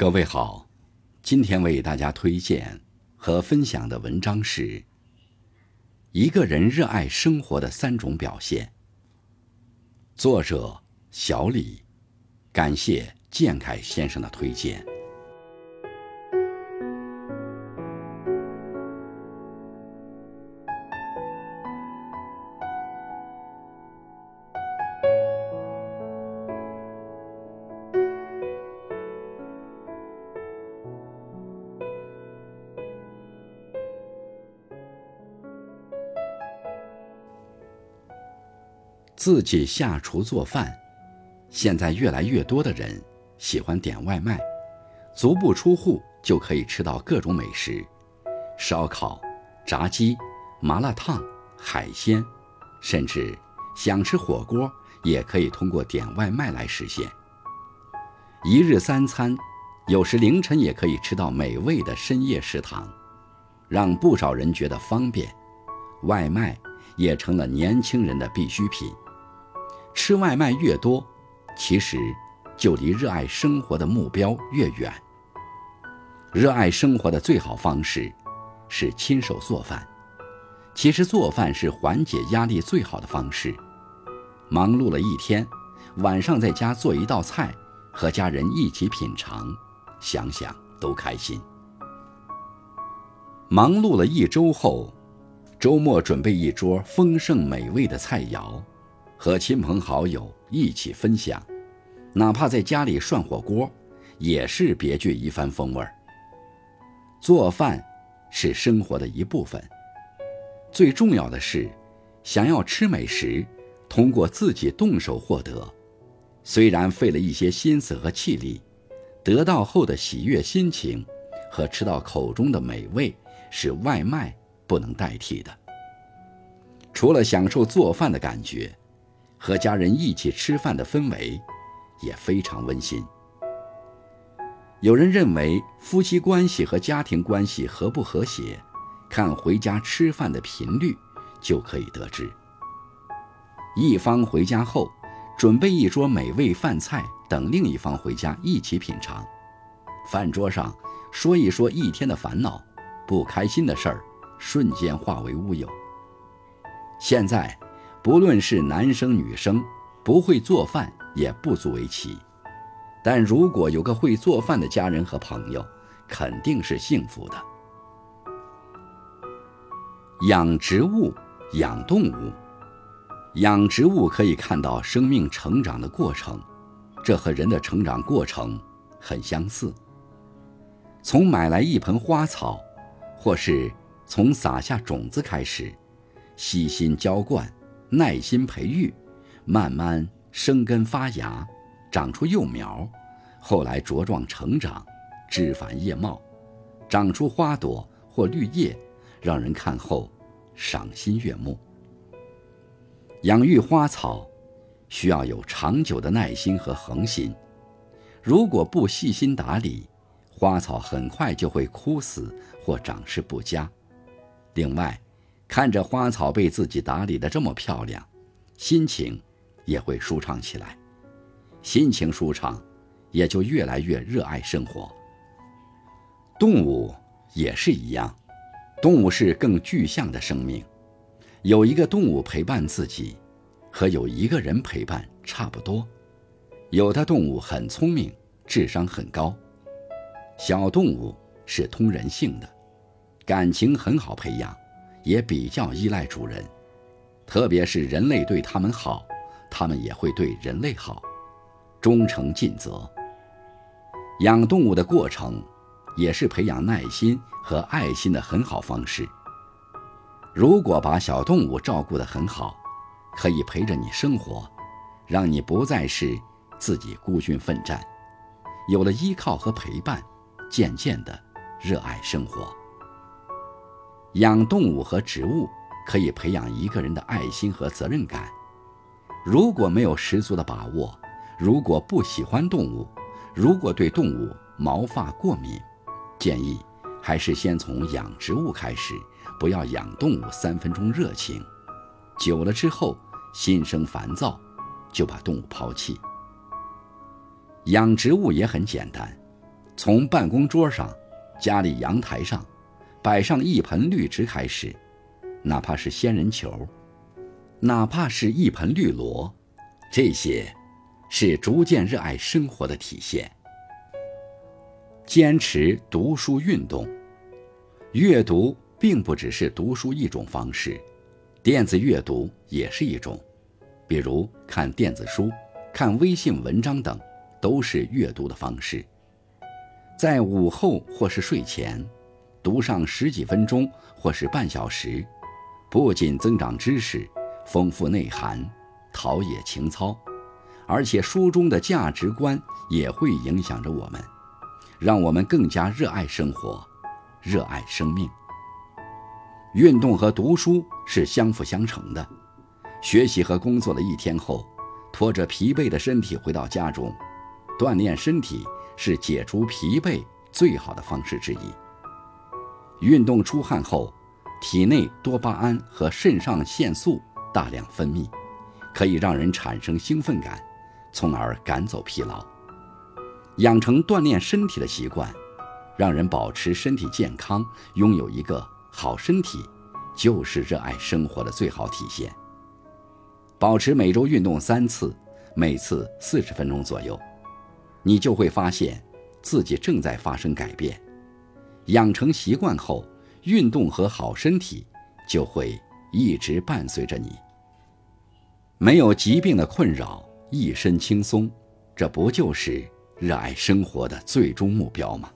各位好，今天为大家推荐和分享的文章是《一个人热爱生活的三种表现》，作者小李，感谢建凯先生的推荐。自己下厨做饭，现在越来越多的人喜欢点外卖，足不出户就可以吃到各种美食，烧烤、炸鸡、麻辣烫、海鲜，甚至想吃火锅也可以通过点外卖来实现。一日三餐，有时凌晨也可以吃到美味的深夜食堂，让不少人觉得方便。外卖也成了年轻人的必需品。吃外卖越多，其实就离热爱生活的目标越远。热爱生活的最好方式是亲手做饭。其实做饭是缓解压力最好的方式。忙碌了一天，晚上在家做一道菜，和家人一起品尝，想想都开心。忙碌了一周后，周末准备一桌丰盛美味的菜肴。和亲朋好友一起分享，哪怕在家里涮火锅，也是别具一番风味儿。做饭是生活的一部分，最重要的是，想要吃美食，通过自己动手获得，虽然费了一些心思和气力，得到后的喜悦心情和吃到口中的美味，是外卖不能代替的。除了享受做饭的感觉。和家人一起吃饭的氛围也非常温馨。有人认为夫妻关系和家庭关系和不和谐，看回家吃饭的频率就可以得知。一方回家后，准备一桌美味饭菜，等另一方回家一起品尝。饭桌上说一说一天的烦恼，不开心的事儿，瞬间化为乌有。现在。不论是男生女生，不会做饭也不足为奇。但如果有个会做饭的家人和朋友，肯定是幸福的。养植物、养动物，养植物可以看到生命成长的过程，这和人的成长过程很相似。从买来一盆花草，或是从撒下种子开始，悉心浇灌。耐心培育，慢慢生根发芽，长出幼苗，后来茁壮成长，枝繁叶茂，长出花朵或绿叶，让人看后赏心悦目。养育花草需要有长久的耐心和恒心，如果不细心打理，花草很快就会枯死或长势不佳。另外，看着花草被自己打理的这么漂亮，心情也会舒畅起来。心情舒畅，也就越来越热爱生活。动物也是一样，动物是更具象的生命。有一个动物陪伴自己，和有一个人陪伴差不多。有的动物很聪明，智商很高；小动物是通人性的，感情很好培养。也比较依赖主人，特别是人类对他们好，他们也会对人类好，忠诚尽责。养动物的过程，也是培养耐心和爱心的很好方式。如果把小动物照顾得很好，可以陪着你生活，让你不再是自己孤军奋战，有了依靠和陪伴，渐渐的热爱生活。养动物和植物可以培养一个人的爱心和责任感。如果没有十足的把握，如果不喜欢动物，如果对动物毛发过敏，建议还是先从养植物开始，不要养动物三分钟热情，久了之后心生烦躁，就把动物抛弃。养植物也很简单，从办公桌上、家里阳台上摆上一盆绿植开始，哪怕是仙人球，哪怕是一盆绿萝，这些是逐渐热爱生活的体现。坚持读书运动，阅读并不只是读书一种方式，电子阅读也是一种，比如看电子书、看微信文章等，都是阅读的方式。在午后或是睡前，读上十几分钟或是半小时，不仅增长知识、丰富内涵、陶冶情操，而且书中的价值观也会影响着我们，让我们更加热爱生活，热爱生命。运动和读书是相辅相成的。学习和工作了一天后，拖着疲惫的身体回到家中，锻炼身体。是解除疲惫最好的方式之一。运动出汗后，体内多巴胺和肾上腺素大量分泌，可以让人产生兴奋感，从而赶走疲劳。养成锻炼身体的习惯，让人保持身体健康，拥有一个好身体，就是热爱生活的最好体现。保持每周运动三次，每次四十分钟左右。你就会发现，自己正在发生改变。养成习惯后，运动和好身体就会一直伴随着你。没有疾病的困扰，一身轻松，这不就是热爱生活的最终目标吗？